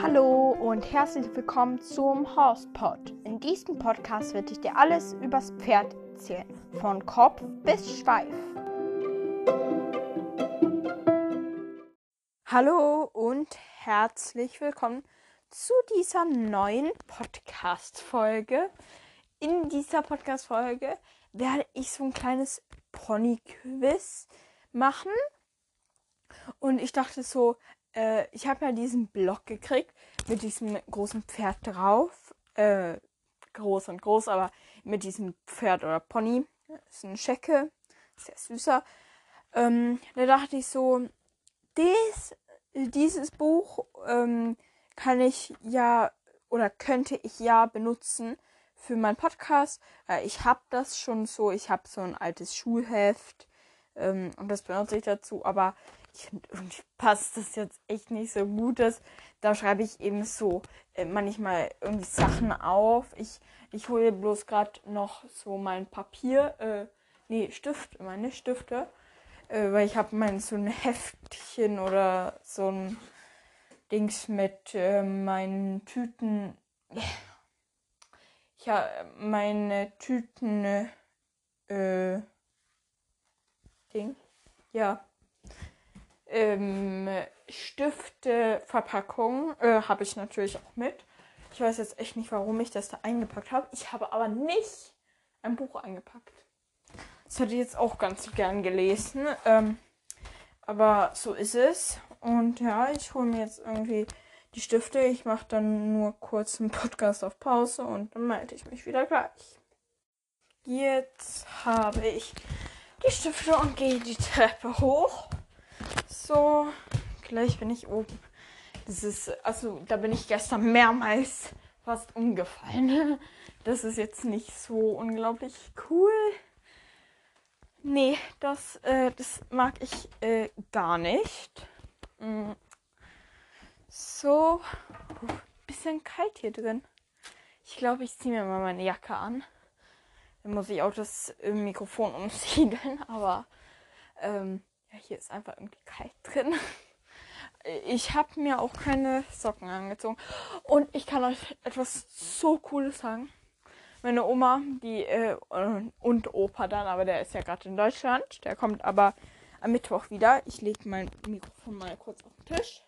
Hallo und herzlich willkommen zum Horsepod. In diesem Podcast werde ich dir alles übers Pferd erzählen, von Kopf bis Schweif. Hallo und herzlich willkommen zu dieser neuen Podcast-Folge. In dieser Podcast-Folge werde ich so ein kleines Pony-Quiz machen. Und ich dachte so, äh, ich habe ja diesen Block gekriegt mit diesem großen Pferd drauf. Äh, groß und groß, aber mit diesem Pferd oder Pony. Das ist ein Schecke, sehr süßer. Ähm, da dachte ich so, dies, dieses Buch ähm, kann ich ja oder könnte ich ja benutzen für meinen Podcast. Äh, ich habe das schon so, ich habe so ein altes Schulheft ähm, und das benutze ich dazu, aber ich irgendwie passt das jetzt echt nicht so gut. Dass, da schreibe ich eben so äh, manchmal irgendwie Sachen auf. Ich, ich hole bloß gerade noch so mein Papier, äh, nee, Stift, meine Stifte, äh, weil ich habe mein so ein Heftchen oder so ein Dings mit äh, meinen Tüten. Ich habe meine Tüten. Äh, Ding. Ja ähm, Stifte, Verpackung äh, habe ich natürlich auch mit. Ich weiß jetzt echt nicht, warum ich das da eingepackt habe. Ich habe aber nicht ein Buch eingepackt. Das hätte ich jetzt auch ganz gern gelesen. Ähm, aber so ist es. Und ja, ich hole mir jetzt irgendwie die Stifte. Ich mache dann nur kurz einen Podcast auf Pause und dann melde ich mich wieder gleich. Jetzt habe ich die Stifte und gehe die Treppe hoch. So, gleich bin ich oben. Das ist, also da bin ich gestern mehrmals fast umgefallen. Das ist jetzt nicht so unglaublich cool. Nee, das, äh, das mag ich äh, gar nicht. Mm. So, bisschen kalt hier drin. Ich glaube, ich ziehe mir mal meine Jacke an. Dann muss ich auch das äh, Mikrofon umsiedeln, aber ähm, ja, hier ist einfach irgendwie kalt drin. Ich habe mir auch keine Socken angezogen. Und ich kann euch etwas so Cooles sagen. Meine Oma, die äh, und Opa dann, aber der ist ja gerade in Deutschland. Der kommt aber am Mittwoch wieder. Ich lege mein Mikrofon mal kurz auf den Tisch.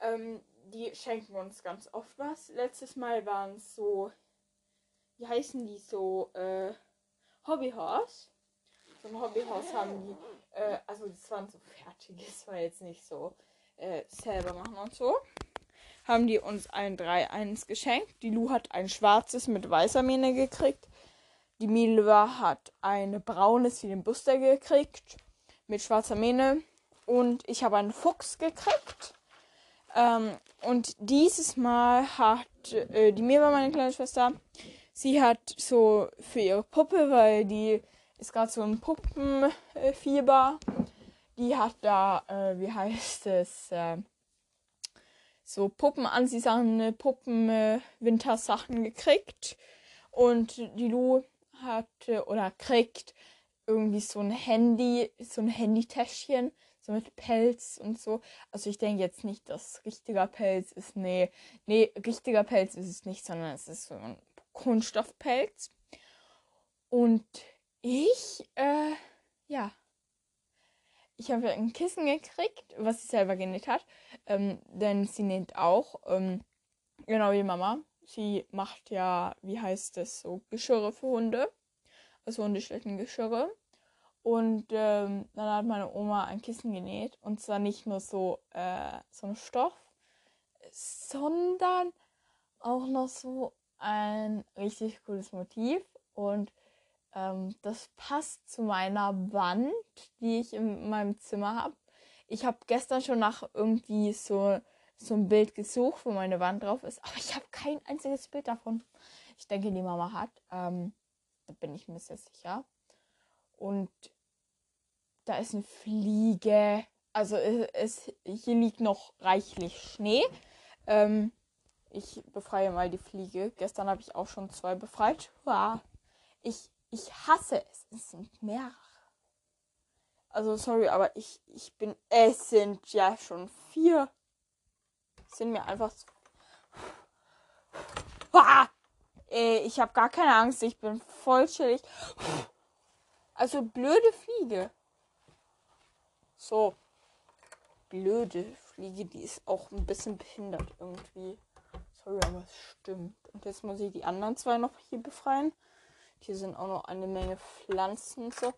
Ähm, die schenken uns ganz oft was. Letztes Mal waren es so, wie heißen die so, äh, Hobbyhorse. So ein Hobbyhaus haben die äh, also das waren so fertiges, war jetzt nicht so äh, selber machen und so. Haben die uns ein 3-1 geschenkt. Die Lu hat ein schwarzes mit weißer Mähne gekriegt. Die Milva hat ein braunes wie den Buster gekriegt. Mit schwarzer Mähne. Und ich habe einen Fuchs gekriegt. Ähm, und dieses Mal hat äh, die Milva, meine kleine Schwester, sie hat so für ihre Puppe, weil die ist gerade so ein Puppenfieber. Die hat da, äh, wie heißt es, äh, so Puppenanziehsachen, Puppen-Wintersachen äh, gekriegt. Und die Lu hat oder kriegt irgendwie so ein Handy, so ein Handytäschchen, so mit Pelz und so. Also ich denke jetzt nicht, dass richtiger Pelz ist. Nee, nee, richtiger Pelz ist es nicht, sondern es ist so ein Kunststoffpelz. Und ich, äh, ja. Ich habe ein Kissen gekriegt, was sie selber genäht hat. Ähm, denn sie näht auch, ähm, genau wie Mama. Sie macht ja, wie heißt es, so Geschirre für Hunde. Also Hundeschlittengeschirre. Und ähm, dann hat meine Oma ein Kissen genäht. Und zwar nicht nur so, äh, so ein Stoff, sondern auch noch so ein richtig cooles Motiv. Und ähm, das passt zu meiner Wand, die ich in meinem Zimmer habe. Ich habe gestern schon nach irgendwie so, so ein Bild gesucht, wo meine Wand drauf ist, aber ich habe kein einziges Bild davon. Ich denke, die Mama hat. Ähm, da bin ich mir sehr sicher. Und da ist eine Fliege. Also es, es hier liegt noch reichlich Schnee. Ähm, ich befreie mal die Fliege. Gestern habe ich auch schon zwei befreit. Ich ich hasse es. Es sind mehrere. Also sorry, aber ich, ich bin. Es sind ja schon vier. sind mir einfach. zu- Ah! Ey, ich habe gar keine Angst. Ich bin voll chillig. Also blöde Fliege. So. Blöde Fliege, die ist auch ein bisschen behindert irgendwie. Sorry, aber es stimmt. Und jetzt muss ich die anderen zwei noch hier befreien. Hier sind auch noch eine Menge Pflanzen. So.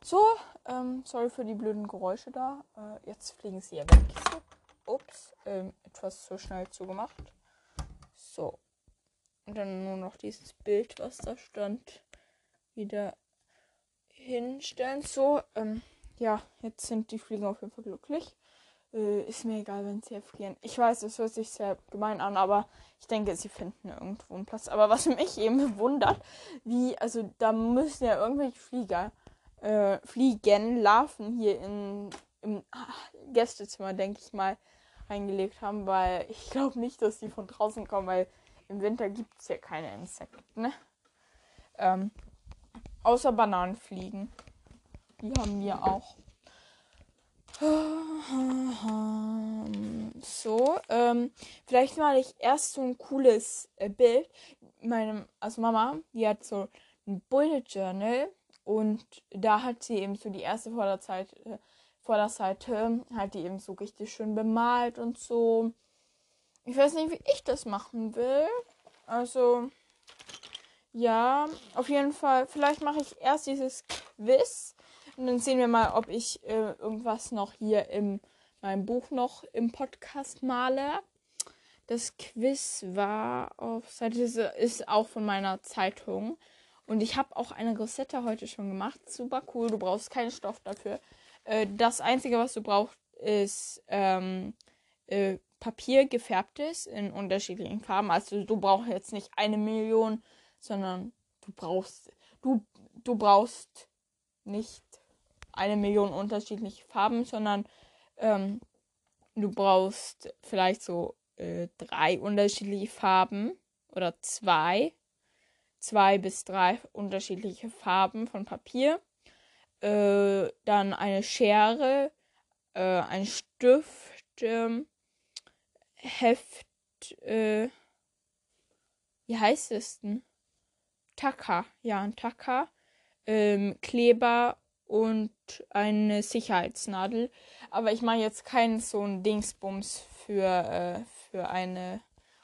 So, ähm, sorry für die blöden Geräusche da. Äh, jetzt fliegen sie ja weg. So. Ups, ähm, etwas zu schnell zugemacht. So. Und dann nur noch dieses Bild, was da stand, wieder hinstellen. So, ähm, ja, jetzt sind die Fliegen auf jeden Fall glücklich. Äh, ist mir egal, wenn sie erfrieren. Ich weiß, es hört sich sehr gemein an, aber ich denke, sie finden irgendwo einen Platz. Aber was mich eben wundert, wie, also da müssen ja irgendwelche Flieger, äh, Fliegen, Larven hier in, im ah, Gästezimmer, denke ich mal, reingelegt haben, weil ich glaube nicht, dass die von draußen kommen, weil im Winter gibt es ja keine Insekten, ne? Ähm, außer Bananenfliegen. Die haben wir auch. So, ähm, vielleicht mal ich erst so ein cooles äh, Bild. Meine, also Mama, die hat so ein Bullet Journal und da hat sie eben so die erste Vorderzeit, äh, Vorderseite, hat die eben so richtig schön bemalt und so. Ich weiß nicht, wie ich das machen will. Also, ja, auf jeden Fall. Vielleicht mache ich erst dieses Quiz. Und dann sehen wir mal, ob ich äh, irgendwas noch hier in meinem Buch noch im Podcast male. Das Quiz war auf Seite ist auch von meiner Zeitung. Und ich habe auch eine Rosette heute schon gemacht. Super cool. Du brauchst keinen Stoff dafür. Äh, das Einzige, was du brauchst, ist ähm, äh, Papier gefärbtes in unterschiedlichen Farben. Also du brauchst jetzt nicht eine Million, sondern du brauchst du du brauchst nicht eine Million unterschiedliche Farben, sondern ähm, du brauchst vielleicht so äh, drei unterschiedliche Farben oder zwei, zwei bis drei unterschiedliche Farben von Papier, äh, dann eine Schere, äh, ein Stift, ähm, Heft, äh, wie heißt es denn? Tacker, ja, ein Tacker, ähm, Kleber und eine Sicherheitsnadel. Aber ich mache jetzt keinen so ein Dingsbums für, äh, für eine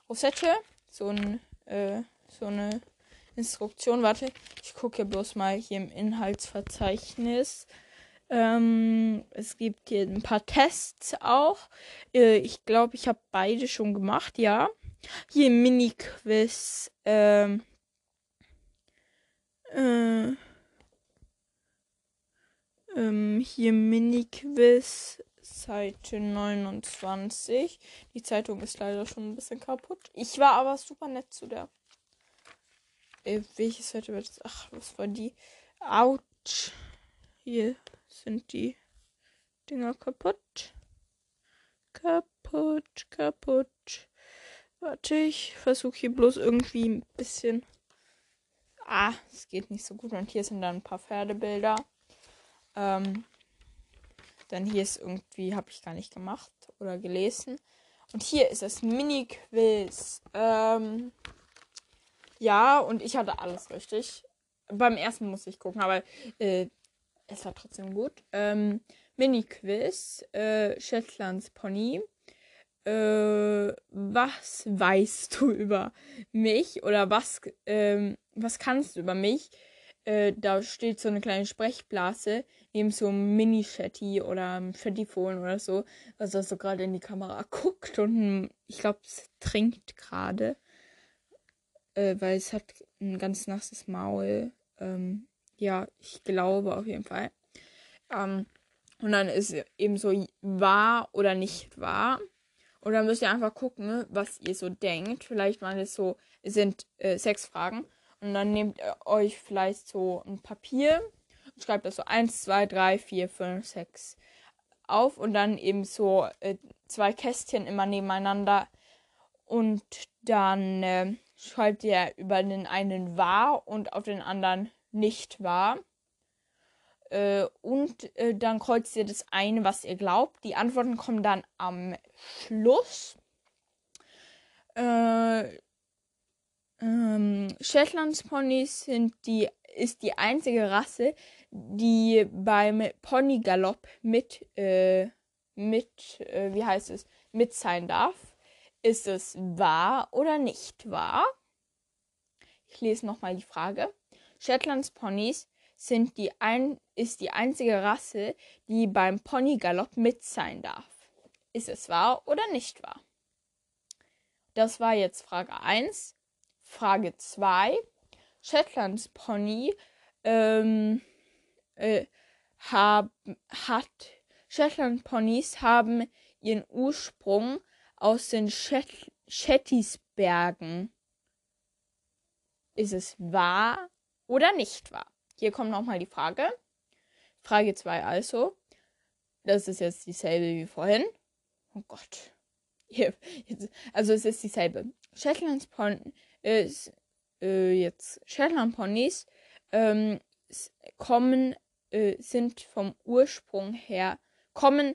Rosette. So, ein, äh, so eine Instruktion. Warte, ich gucke bloß mal hier im Inhaltsverzeichnis. Ähm, es gibt hier ein paar Tests auch. Äh, ich glaube, ich habe beide schon gemacht, ja. Hier Mini-Quiz. Ähm, äh, ähm, hier Mini-Quiz, Seite 29. Die Zeitung ist leider schon ein bisschen kaputt. Ich war aber super nett zu der. Äh, welche Seite wird das? Ach, was war die? Autsch. Hier sind die Dinger kaputt. Kaputt, kaputt. Warte, ich versuche hier bloß irgendwie ein bisschen. Ah, es geht nicht so gut. Und hier sind dann ein paar Pferdebilder. Ähm, dann hier ist irgendwie, habe ich gar nicht gemacht oder gelesen. Und hier ist das Mini-Quiz. Ähm, ja, und ich hatte alles richtig. Beim ersten musste ich gucken, aber äh, es war trotzdem gut. Ähm, Mini-Quiz. Äh, Shetlands Pony. Äh, was weißt du über mich? Oder was, ähm, was kannst du über mich? Äh, da steht so eine kleine Sprechblase, neben so einem Mini-Shetty oder einem Shettyphone oder so, was da so gerade in die Kamera guckt und ich glaube, es trinkt gerade, äh, weil es hat ein ganz nasses Maul. Ähm, ja, ich glaube auf jeden Fall. Ähm, und dann ist eben so wahr oder nicht wahr. Und dann müsst ihr einfach gucken, was ihr so denkt. Vielleicht waren es so, es sind äh, sechs Fragen. Und dann nehmt ihr euch vielleicht so ein Papier und schreibt das so 1, 2, 3, 4, 5, 6 auf. Und dann eben so äh, zwei Kästchen immer nebeneinander. Und dann äh, schreibt ihr über den einen wahr und auf den anderen nicht wahr. Äh, und äh, dann kreuzt ihr das ein, was ihr glaubt. Die Antworten kommen dann am Schluss. Äh, ähm, Shetlandsponys sind die, ist die einzige Rasse, die beim Ponygalopp mit, äh, mit, äh, wie heißt es, mit sein darf. Ist es wahr oder nicht wahr? Ich lese nochmal die Frage. Shetlandsponys sind die ein, ist die einzige Rasse, die beim Ponygalopp mit sein darf. Ist es wahr oder nicht wahr? Das war jetzt Frage 1. Frage 2. Shetlands Pony ähm, äh, hab, hat Shetland Ponys haben ihren Ursprung aus den Shet Shettisbergen. Ist es wahr oder nicht wahr? Hier kommt nochmal die Frage. Frage 2 also. Das ist jetzt dieselbe wie vorhin. Oh Gott. also es ist dieselbe. Shetlands Pony ist äh, jetzt Shetland Ponys ähm, kommen äh, sind vom Ursprung her kommen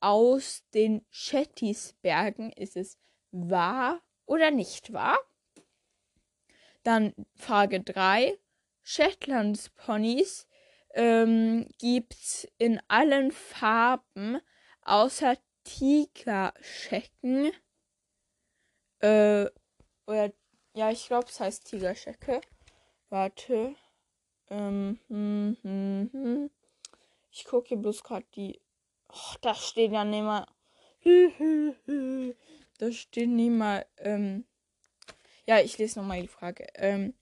aus den Shettisbergen. Ist es wahr oder nicht wahr? Dann Frage 3. Shetlands Ponys ähm, gibt's in allen Farben außer Tigerschecken. Äh, oder ja, ich glaube, es heißt Tigerschecke. Warte. Ähm, hm, hm, hm. Ich gucke hier bloß gerade die. Oh, da steht ja nicht mal. da steht nicht mal. Ähm, ja, ich lese nochmal die Frage. Ähm,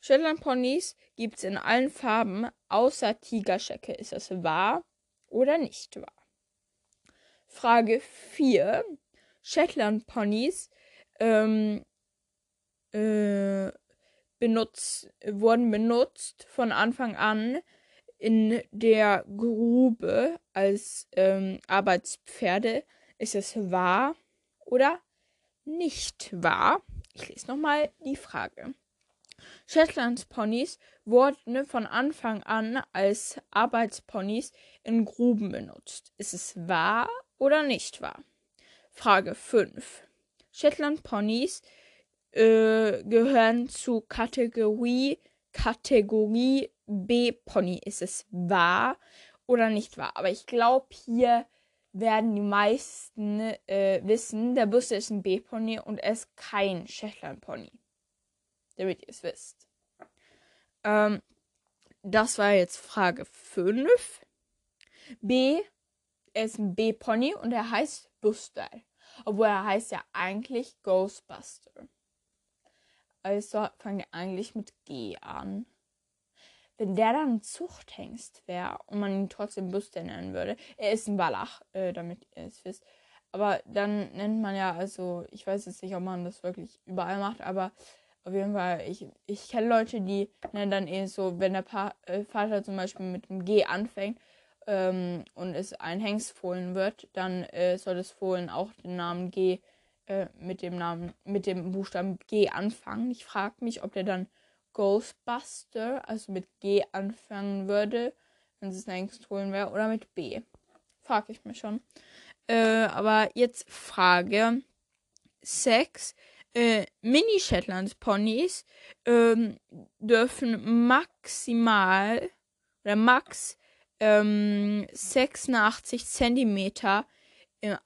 Shetland Ponys gibt es in allen Farben, außer Tigerschecke. Ist das wahr oder nicht wahr? Frage 4. Shetland Ponys ähm, äh, benutzt, wurden benutzt von Anfang an in der Grube als ähm, Arbeitspferde. Ist es wahr oder nicht wahr? Ich lese nochmal die Frage. Shetlandsponys wurden von Anfang an als Arbeitsponys in Gruben benutzt. Ist es wahr oder nicht wahr? Frage 5. Shetlandponys äh, gehören zu Kategorie Kategorie B Pony. Ist es wahr oder nicht wahr? Aber ich glaube, hier werden die meisten äh, wissen, der Busse ist ein B-Pony und er ist kein Shetland-Pony damit ihr es wisst. Ähm, das war jetzt Frage 5. B, er ist ein B-Pony und er heißt Buster. Obwohl er heißt ja eigentlich Ghostbuster. Also fangen wir eigentlich mit G an. Wenn der dann Zuchthengst wäre und man ihn trotzdem Buster nennen würde, er ist ein Wallach, äh, damit ihr es wisst. Aber dann nennt man ja, also, ich weiß jetzt nicht, ob man das wirklich überall macht, aber auf jeden Fall, ich, ich kenne Leute, die nennen dann eh so, wenn der pa äh, Vater zum Beispiel mit dem G anfängt ähm, und es ein Hengstfohlen wird, dann äh, soll das Fohlen auch den Namen G äh, mit dem Namen, mit dem Buchstaben G anfangen. Ich frage mich, ob der dann Ghostbuster, also mit G anfangen würde, wenn es ein Hengstfohlen wäre, oder mit B. Frage ich mich schon. Äh, aber jetzt Frage 6 äh, Mini-Shetlands-Ponys ähm, dürfen maximal oder max ähm, 86 Zentimeter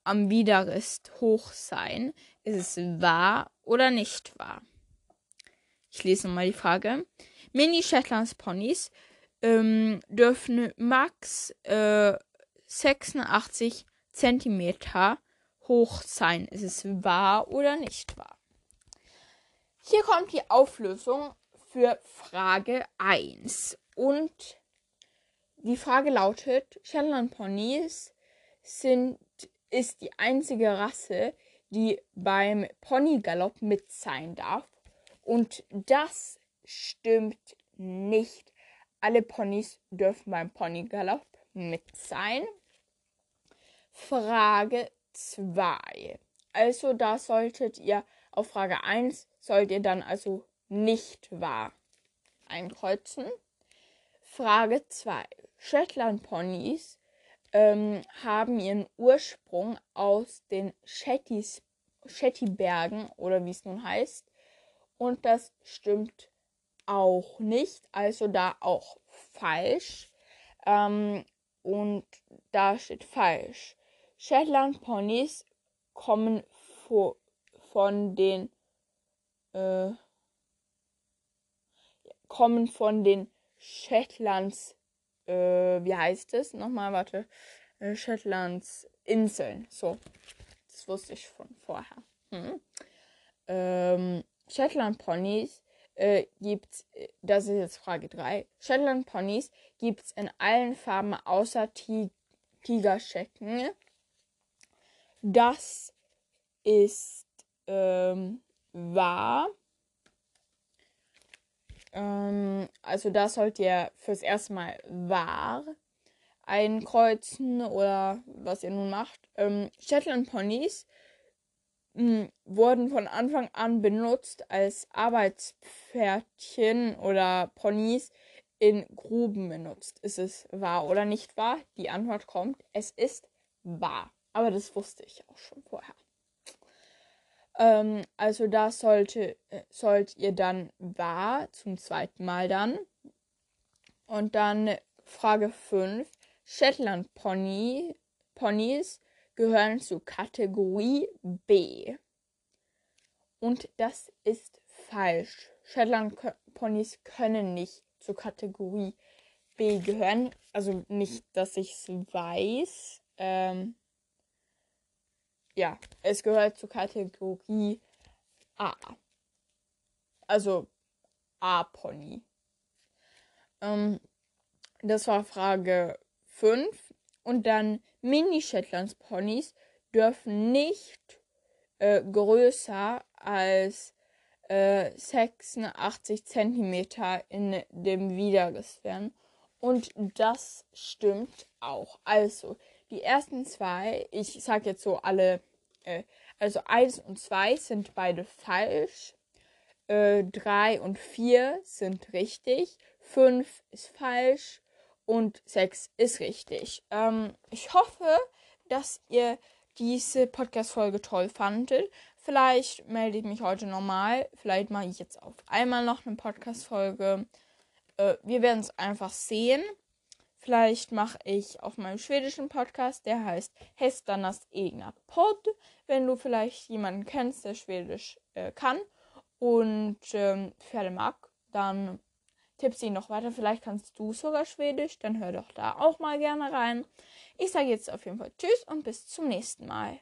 am Widerrist hoch sein. Ist es wahr oder nicht wahr? Ich lese nochmal die Frage. Mini-Shetlands-Ponys ähm, dürfen max äh, 86 Zentimeter hoch sein. Ist es wahr oder nicht wahr? Hier kommt die Auflösung für Frage 1. Und die Frage lautet: Shetland Ponys sind, ist die einzige Rasse, die beim Ponygalopp mit sein darf. Und das stimmt nicht. Alle Ponys dürfen beim Ponygalopp mit sein. Frage 2. Also da solltet ihr auf Frage 1 sollt ihr dann also nicht wahr einkreuzen. Frage 2. Shetland Ponys ähm, haben ihren Ursprung aus den Shetties, Shetty-Bergen oder wie es nun heißt. Und das stimmt auch nicht, also da auch falsch. Ähm, und da steht falsch. Shetland Ponys kommen von den äh, kommen von den Shetlands, äh, wie heißt es? Nochmal, warte. Äh, Shetlands Inseln. So. Das wusste ich von vorher. Hm. Ähm, Shetland Ponys äh, gibt das ist jetzt Frage 3. Shetland Ponys gibt es in allen Farben außer Tigerschecken. Das ist ähm, wahr. Ähm, also da sollt ihr fürs erste Mal wahr einkreuzen oder was ihr nun macht. Ähm, Shetland Ponys mh, hm, wurden von Anfang an benutzt als Arbeitspferdchen oder Ponys in Gruben benutzt. Ist es wahr oder nicht wahr? Die Antwort kommt, es ist wahr. Aber das wusste ich auch schon vorher. Ähm, also da sollte, äh, sollt ihr dann wahr zum zweiten Mal dann. Und dann Frage 5. Shetland Pony, Ponys gehören zur Kategorie B. Und das ist falsch. Shetland Ponys können nicht zur Kategorie B gehören. Also nicht, dass ich es weiß. Ähm, ja, es gehört zur Kategorie A. Also A-Pony. Ähm, das war Frage 5. Und dann Mini-Shetlands Ponys dürfen nicht äh, größer als äh, 86 cm in dem Widerriss werden. Und das stimmt auch. Also, die ersten zwei, ich sag jetzt so alle, äh, also 1 und 2 sind beide falsch. 3 äh, und 4 sind richtig. 5 ist falsch. Und 6 ist richtig. Ähm, ich hoffe, dass ihr diese Podcast-Folge toll fandet. Vielleicht melde ich mich heute nochmal. Vielleicht mache ich jetzt auf einmal noch eine Podcast-Folge. Äh, wir werden es einfach sehen. Vielleicht mache ich auf meinem schwedischen Podcast, der heißt Hästarnas egna Podd, wenn du vielleicht jemanden kennst, der Schwedisch äh, kann und ähm, Pferde mag, dann tipp sie noch weiter. Vielleicht kannst du sogar Schwedisch, dann hör doch da auch mal gerne rein. Ich sage jetzt auf jeden Fall Tschüss und bis zum nächsten Mal.